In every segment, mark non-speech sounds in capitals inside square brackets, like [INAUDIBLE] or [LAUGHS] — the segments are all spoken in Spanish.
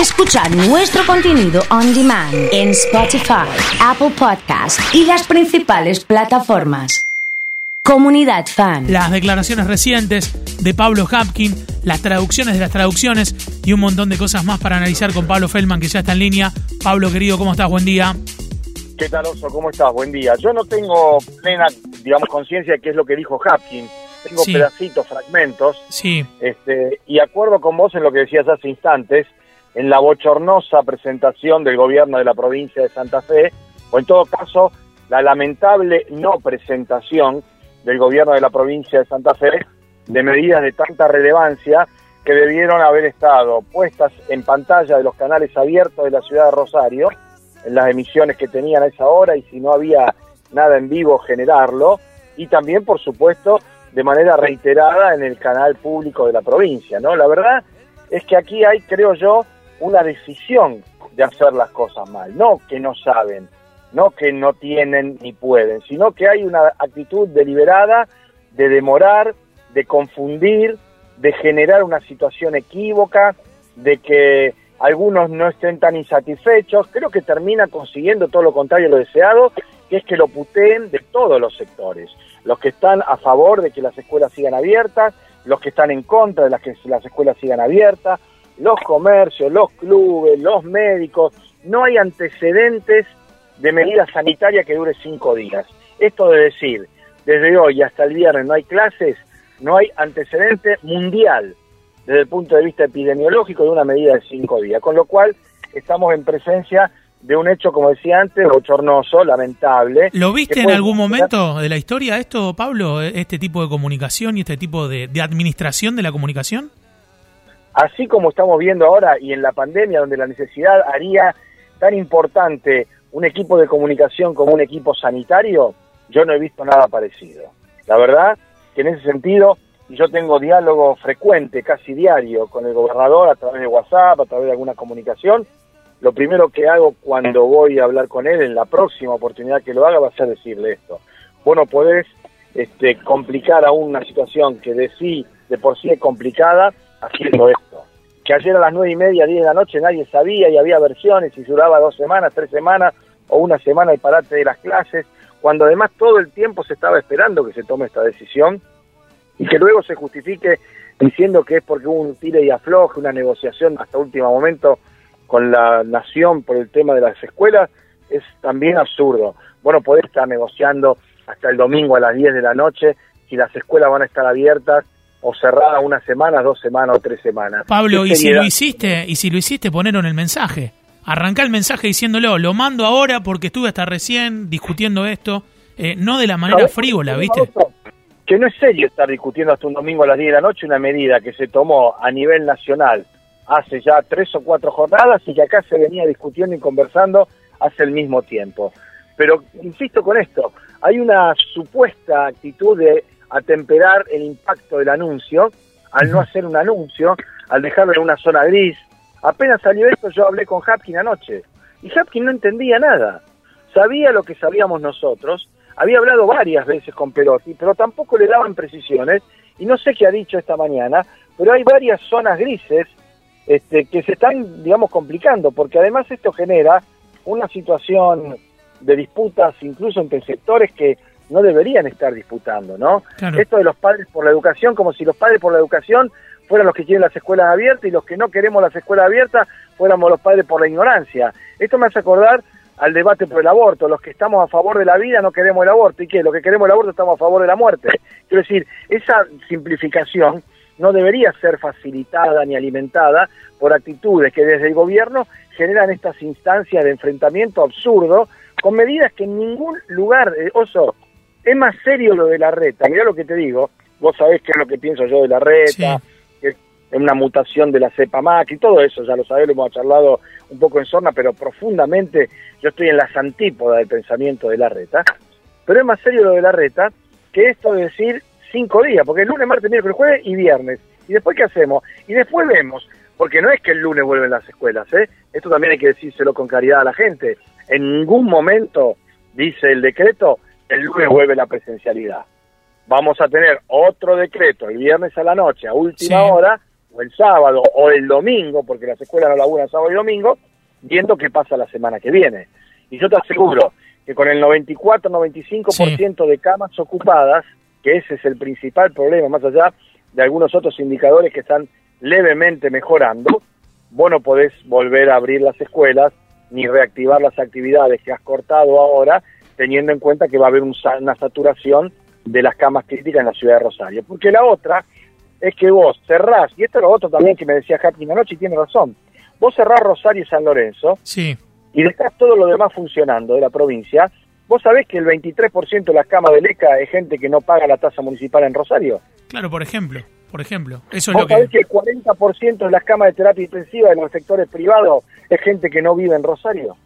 Escuchar nuestro contenido on demand en Spotify, Apple Podcast y las principales plataformas. Comunidad Fan. Las declaraciones recientes de Pablo Hapkin, las traducciones de las traducciones y un montón de cosas más para analizar con Pablo Feldman, que ya está en línea. Pablo, querido, ¿cómo estás? Buen día. ¿Qué tal, Oso? ¿Cómo estás? Buen día. Yo no tengo plena, digamos, conciencia de qué es lo que dijo Hapkin. Tengo Sí. pedacitos, fragmentos. Sí, Este, y acuerdo con vos en lo que decías hace instantes, en la bochornosa presentación del gobierno de la provincia de Santa Fe, o en todo caso, la lamentable no presentación del gobierno de la provincia de Santa Fe de medidas de tanta relevancia que debieron haber estado puestas en pantalla de los canales abiertos de la ciudad de Rosario, en las emisiones que tenían a esa hora y si no había nada en vivo generarlo, y también, por supuesto, de manera reiterada en el canal público de la provincia, ¿no? La verdad es que aquí hay, creo yo, una decisión de hacer las cosas mal, no que no saben, no que no tienen ni pueden, sino que hay una actitud deliberada de demorar, de confundir, de generar una situación equívoca, de que algunos no estén tan insatisfechos, creo que termina consiguiendo todo lo contrario a lo deseado, que es que lo puteen de todos los sectores, los que están a favor de que las escuelas sigan abiertas, los que están en contra de las que las escuelas sigan abiertas, los comercios, los clubes, los médicos, no hay antecedentes de medida sanitaria que dure cinco días. Esto de decir, desde hoy hasta el viernes no hay clases, no hay antecedente mundial desde el punto de vista epidemiológico de una medida de cinco días, con lo cual estamos en presencia de un hecho, como decía antes, bochornoso, lamentable. ¿lo viste en algún momento de la historia esto, Pablo? Este tipo de comunicación y este tipo de, de administración de la comunicación. Así como estamos viendo ahora y en la pandemia, donde la necesidad haría tan importante un equipo de comunicación como un equipo sanitario, yo no he visto nada parecido. La verdad que en ese sentido, yo tengo diálogo frecuente, casi diario, con el gobernador a través de WhatsApp, a través de alguna comunicación, lo primero que hago cuando voy a hablar con él, en la próxima oportunidad que lo haga, va a ser decirle esto. Vos no podés este, complicar aún una situación que de sí, de por sí es complicada, haciendo esto. Que ayer a las nueve y media, diez de la noche nadie sabía y había versiones y duraba dos semanas, tres semanas o una semana el parate de las clases, cuando además todo el tiempo se estaba esperando que se tome esta decisión y que luego se justifique diciendo que es porque hubo un tire y afloje, una negociación hasta último momento con la nación por el tema de las escuelas, es también absurdo. Bueno, podés estar negociando hasta el domingo a las 10 de la noche si las escuelas van a estar abiertas o cerradas una semana, dos semanas o tres semanas. Pablo, ¿Qué y si lo hiciste, y si lo hiciste, ponerlo en el mensaje. Arranca el mensaje diciéndolo, lo mando ahora porque estuve hasta recién discutiendo esto, eh, no de la manera frívola, ¿viste? Que no es serio estar discutiendo hasta un domingo a las 10 de la noche una medida que se tomó a nivel nacional hace ya tres o cuatro jornadas y que acá se venía discutiendo y conversando hace el mismo tiempo. Pero insisto con esto, hay una supuesta actitud de atemperar el impacto del anuncio. Al no hacer un anuncio, al dejarlo en una zona gris. Apenas salió esto, yo hablé con Hapkin anoche. Y Hapkin no entendía nada. Sabía lo que sabíamos nosotros, había hablado varias veces con Perotti, pero tampoco le daban precisiones. Y no sé qué ha dicho esta mañana, pero hay varias zonas grises este, que se están, digamos, complicando, porque además esto genera una situación de disputas incluso entre sectores que no deberían estar disputando, ¿no? Claro. Esto de los padres por la educación, como si los padres por la educación fueran los que quieren las escuelas abiertas y los que no queremos las escuelas abiertas fuéramos los padres por la ignorancia. Esto me hace acordar al debate por el aborto. Los que estamos a favor de la vida no queremos el aborto. ¿Y qué? Los que queremos el aborto estamos a favor de la muerte. Quiero decir, esa simplificación no debería ser facilitada ni alimentada por actitudes que desde el gobierno generan estas instancias de enfrentamiento absurdo con medidas que en ningún lugar, eh, oso, es más serio lo de la reta. Mirá lo que te digo, vos sabés qué es lo que pienso yo de la reta, que es una mutación de la cepa MAC y todo eso, ya lo sabés, lo hemos charlado un poco en sorna, pero profundamente yo estoy en las antípodas del pensamiento de la reta. Pero es más serio lo de la reta que esto de decir cinco días, porque el lunes, martes, miércoles, jueves y viernes. ¿Y después qué hacemos? Y después vemos, porque no es que el lunes vuelven las escuelas, ¿eh? Esto también hay que decírselo con claridad a la gente. En ningún momento, dice el decreto, el lunes vuelve la presencialidad. Vamos a tener otro decreto el viernes a la noche, a última Sí. hora, o el sábado o el domingo, porque las escuelas no laburan sábado y domingo, viendo qué pasa la semana que viene. Y yo te aseguro que con el 94-95% de camas ocupadas, que ese es el principal problema, más allá de algunos otros indicadores que están levemente mejorando, vos no podés volver a abrir las escuelas ni reactivar las actividades que has cortado ahora, teniendo en cuenta que va a haber una saturación de las camas críticas en la ciudad de Rosario. Porque la otra es que vos cerrás, y esto es lo otro también que me decía Happy anoche y tiene razón, vos cerrás Rosario y San Lorenzo sí. y dejás todo lo demás funcionando de la provincia, vos sabés que el 23% de las camas de LECA es gente que no paga la tasa municipal en Rosario. Claro, por ejemplo, por ejemplo. Eso es ¿Vos lo que... sabés que el 40% de las camas de terapia intensiva en los sectores privados es gente que no vive en Rosario?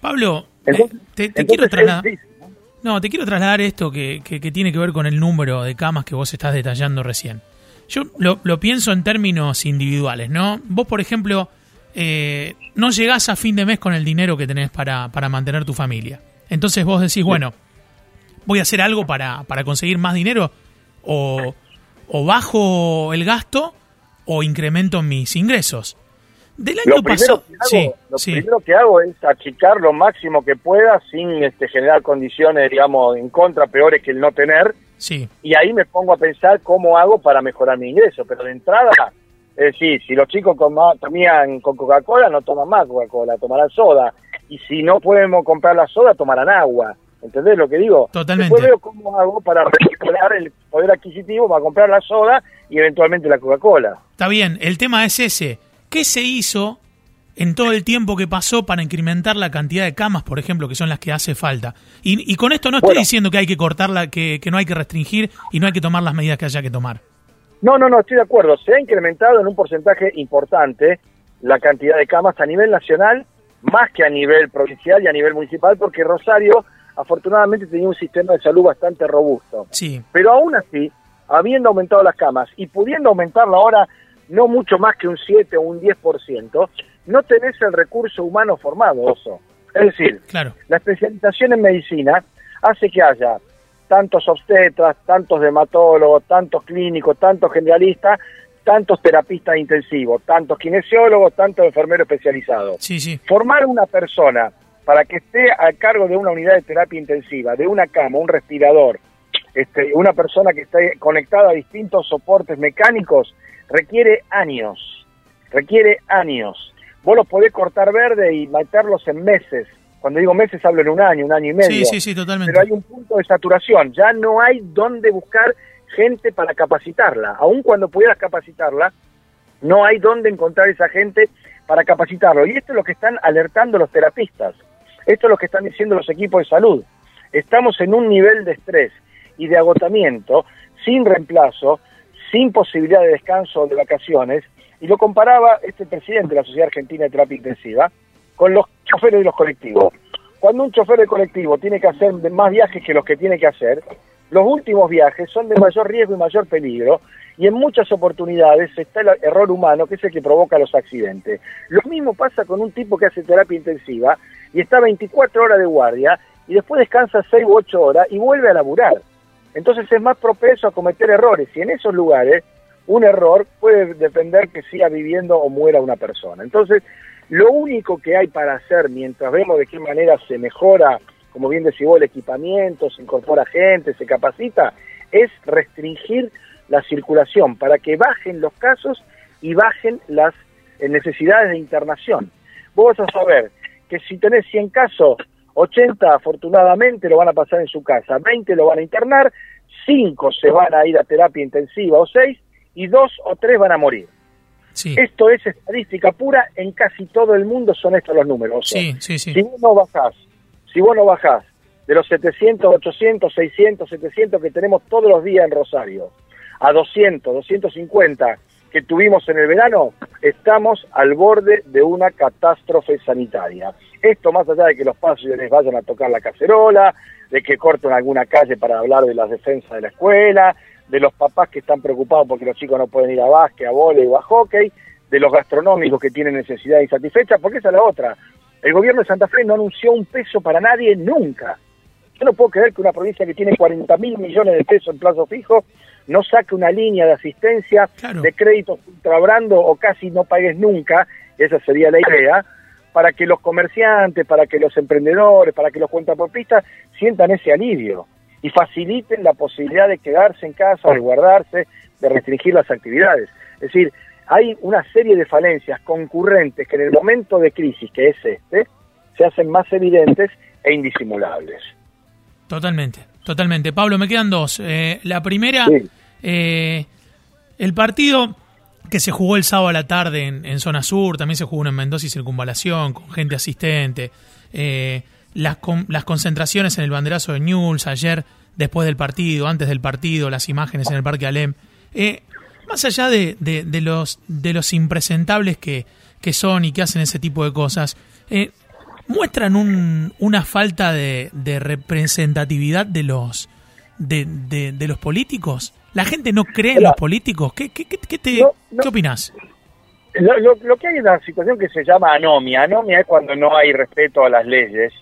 Pablo, Entonces- eh, te, te entonces quiero trasladar... difícil, ¿no? No, te quiero trasladar esto que, que- que tiene que ver con el número de camas que vos estás detallando recién. Yo lo, lo pienso en términos individuales, ¿no? Vos, por ejemplo, eh, no llegás a fin de mes con el dinero que tenés para, para mantener tu familia. Entonces vos decís, bueno, voy a hacer algo para, para conseguir más dinero o, o bajo el gasto o incremento mis ingresos. Del año Lo primero, pasado... hago, Sí, lo sí. primero que hago es achicar lo máximo que pueda sin este, generar condiciones, digamos, en contra peores que el no tener, Sí, y ahí me pongo a pensar cómo hago para mejorar mi ingreso. Pero de entrada, es decir, si los chicos comían con Coca-Cola, no toman más Coca-Cola, tomarán soda. Y si no podemos comprar la soda, tomarán agua. ¿Entendés lo que digo? Totalmente. Después veo cómo hago para recuperar el poder adquisitivo para comprar la soda y eventualmente la Coca-Cola. Está bien, el tema es ese. ¿Qué se hizo en todo el tiempo que pasó para incrementar la cantidad de camas, por ejemplo, que son las que hace falta? Y, y con esto no estoy Bueno. diciendo que hay que cortarla, que, que no hay que restringir y no hay que tomar las medidas que haya que tomar. No, no, no, estoy de acuerdo. Se ha incrementado en un porcentaje importante la cantidad de camas a nivel nacional, más que a nivel provincial y a nivel municipal, porque Rosario afortunadamente tenía un sistema de salud bastante robusto. Sí, Pero aún así, habiendo aumentado las camas y pudiendo aumentarla ahora no mucho más que un 7 o un 10%, no tenés el recurso humano formado, Oso. Es decir, [LAUGHS] claro. la especialización en medicina hace que haya tantos obstetras, tantos dermatólogos, tantos clínicos, tantos generalistas, tantos terapistas intensivos, tantos kinesiólogos, tantos enfermeros especializados. Sí, sí. Formar una persona para que esté a cargo de una unidad de terapia intensiva, de una cama, un respirador, este, una persona que esté conectada a distintos soportes mecánicos, requiere años, requiere años. Vos los podés cortar verde y meterlos en meses. Cuando digo meses hablo en un año, un año y medio. Sí, sí, sí, totalmente. Pero hay un punto de saturación. Ya no hay dónde buscar gente para capacitarla. Aun cuando pudieras capacitarla, no hay dónde encontrar esa gente para capacitarlo. Y esto es lo que están alertando los terapistas. Esto es lo que están diciendo los equipos de salud. Estamos en un nivel de estrés y de agotamiento sin reemplazo, sin posibilidad de descanso o de vacaciones. Y lo comparaba este presidente de la Sociedad Argentina de Terapia Intensiva con los choferes de los colectivos. Cuando un chofer de colectivo tiene que hacer más viajes que los que tiene que hacer, los últimos viajes son de mayor riesgo y mayor peligro y en muchas oportunidades está el error humano que es el que provoca los accidentes. Lo mismo pasa con un tipo que hace terapia intensiva y está 24 horas de guardia y después descansa 6 u 8 horas y vuelve a laburar. Entonces es más propenso a cometer errores y en esos lugares un error puede depender que siga viviendo o muera una persona. Entonces, lo único que hay para hacer mientras vemos de qué manera se mejora, como bien decís vos, el equipamiento, se incorpora gente, se capacita, es restringir la circulación para que bajen los casos y bajen las eh, necesidades de internación. Vos vas a saber que si tenés 100 casos, 80 afortunadamente lo van a pasar en su casa, 20 lo van a internar, 5 se van a ir a terapia intensiva o 6 y 2 o 3 van a morir. Sí, Esto es estadística pura, en casi todo el mundo son estos los números. sí, sí, sí. Si vos no bajás, si vos no bajás de los 700, 800, 600, 700 que tenemos todos los días en Rosario, a 200, 250 que tuvimos en el verano, estamos al borde de una catástrofe sanitaria. Esto más allá de que los pasos les vayan a tocar la cacerola, de que corten alguna calle para hablar de las defensas de la escuela, de los papás que están preocupados porque los chicos no pueden ir a básquet, a vóley o a hockey, de los gastronómicos que tienen necesidad insatisfecha, porque esa es la otra. El gobierno de Santa Fe no anunció un peso para nadie nunca. Yo no puedo creer que una provincia que tiene 40 mil millones de pesos en plazo fijo no saque una línea de asistencia de créditos ultrabrando o casi no pagues nunca, esa sería la idea, para que los comerciantes, para que los emprendedores, para que los cuentapropistas sientan ese alivio y faciliten la posibilidad de quedarse en casa, de guardarse, de restringir las actividades. Es decir, hay una serie de falencias concurrentes que en el momento de crisis que es este, se hacen más evidentes e indisimulables. Totalmente, totalmente. Pablo, me quedan dos. Eh, la primera, eh, el partido que se jugó el sábado a la tarde en, zona sur, también se jugó en Mendoza y Circunvalación, con gente asistente. Eh, las, las concentraciones en el banderazo de Newell's ayer, después del partido, antes del partido, las imágenes en el Parque Alem. Eh, más allá de, de, los, de los impresentables que, que son y que hacen ese tipo de cosas, eh, muestran un, una falta de, de representatividad de los, de, de, los políticos. ¿La gente no cree en los políticos? ¿Qué, qué, qué, te, ¿qué opinas? Lo, lo, que hay es una situación que se llama anomia. Anomia es cuando no hay respeto a las leyes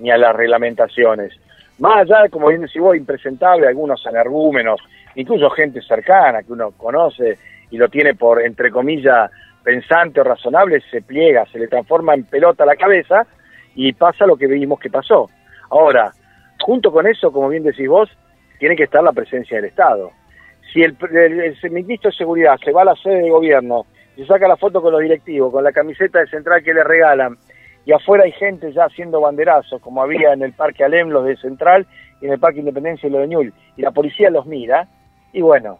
ni a las reglamentaciones. Más allá como bien decís vos, impresentable, algunos energúmenos, incluso gente cercana que uno conoce y lo tiene por, entre comillas, pensante o razonable, se pliega, se le transforma en pelota la cabeza y pasa lo que vimos que pasó. Ahora, junto con eso, como bien decís vos, tiene que estar la presencia del Estado. Si el, el, ministro de Seguridad se va a la sede de gobierno y saca la foto con los directivos, con la camiseta de central que le regalan, y afuera hay gente ya haciendo banderazos, como había en el Parque Alem, los de Central, y en el Parque Independencia los de Ñul, y la policía los mira, y bueno,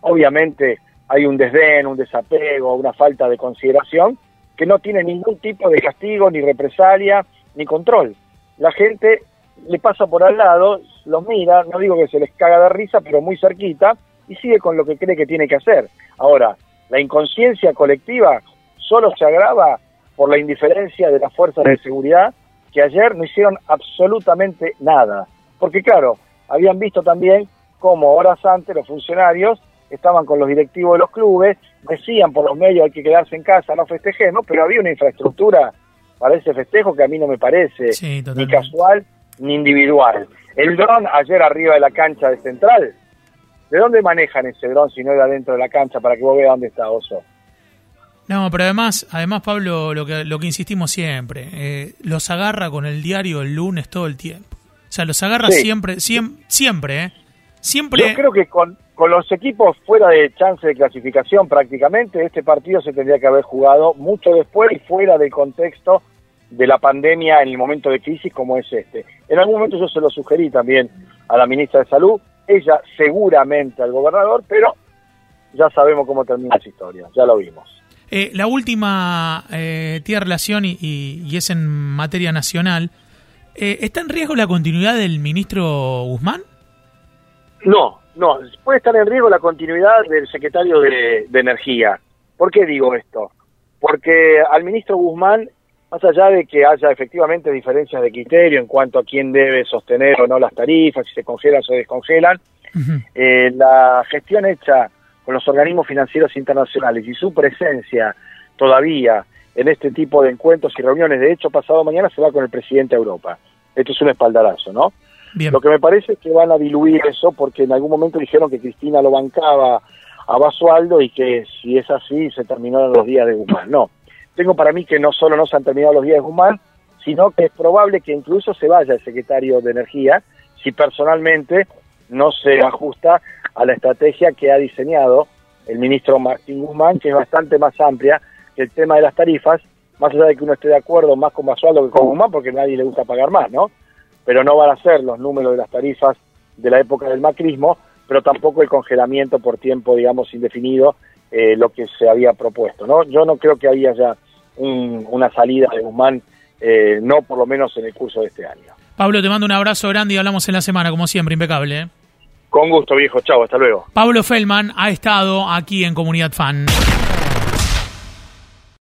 obviamente hay un desdén, un desapego, una falta de consideración, que no tiene ningún tipo de castigo, ni represalia, ni control. La gente le pasa por al lado, los mira, no digo que se les caga de risa, pero muy cerquita, y sigue con lo que cree que tiene que hacer. Ahora, la inconsciencia colectiva solo se agrava por la indiferencia de las fuerzas de seguridad que ayer no hicieron absolutamente nada. Porque claro, habían visto también cómo horas antes los funcionarios estaban con los directivos de los clubes, decían por los medios hay que quedarse en casa, no festejemos, pero había una infraestructura para ese festejo que a mí no me parece ni casual ni individual. El dron ayer arriba de la cancha de Central, ¿de dónde manejan ese dron si no era dentro de la cancha para que vos veas dónde está Oso? No, pero además, además Pablo, lo que, lo que insistimos siempre, eh, los agarra con el diario el lunes todo el tiempo. O sea, los agarra siempre, siempre, siempre, ¿eh? Siempre. Yo creo que con, con los equipos fuera de chance de clasificación prácticamente, este partido se tendría que haber jugado mucho después y fuera del contexto de la pandemia en el momento de crisis como es este. En algún momento yo se lo sugerí también a la ministra de Salud, ella seguramente al gobernador, pero ya sabemos cómo termina esa historia, ya lo vimos. Eh, la última eh, tiene relación y, es en materia nacional. Eh, ¿Está en riesgo la continuidad del ministro Guzmán? No, no. Puede estar en riesgo la continuidad del secretario de, de Energía. ¿Por qué digo esto? Porque al ministro Guzmán, más allá de que haya efectivamente diferencias de criterio en cuanto a quién debe sostener o no las tarifas, si se congelan o se descongelan, la gestión hecha con los organismos financieros internacionales y su presencia todavía en este tipo de encuentros y reuniones. De hecho, pasado mañana se va con el presidente de Europa. Esto es un espaldarazo, ¿no? Lo que me parece es que van a diluir eso porque en algún momento dijeron que Cristina lo bancaba a Basualdo y que si es así se terminaron los días de Guzmán. No, tengo para mí que no solo no se han terminado los días de Guzmán, sino que es probable que incluso se vaya el secretario de Energía si personalmente no se ajusta a la estrategia que ha diseñado el ministro Martín Guzmán, que es bastante más amplia que el tema de las tarifas, más allá de que uno esté de acuerdo más con Basualdo que con Guzmán, porque a nadie le gusta pagar más, ¿no? Pero no van a ser los números de las tarifas de la época del macrismo, pero tampoco el congelamiento por tiempo, digamos, indefinido, eh, lo que se había propuesto, ¿no? Yo no creo que haya ya una salida de Guzmán, eh, no por lo menos en el curso de este año. Pablo, te mando un abrazo grande y hablamos en la semana, como siempre, impecable. ¿eh? Con gusto, viejo. Chao, hasta luego. Pablo Feldman ha estado aquí en Comunidad Fan.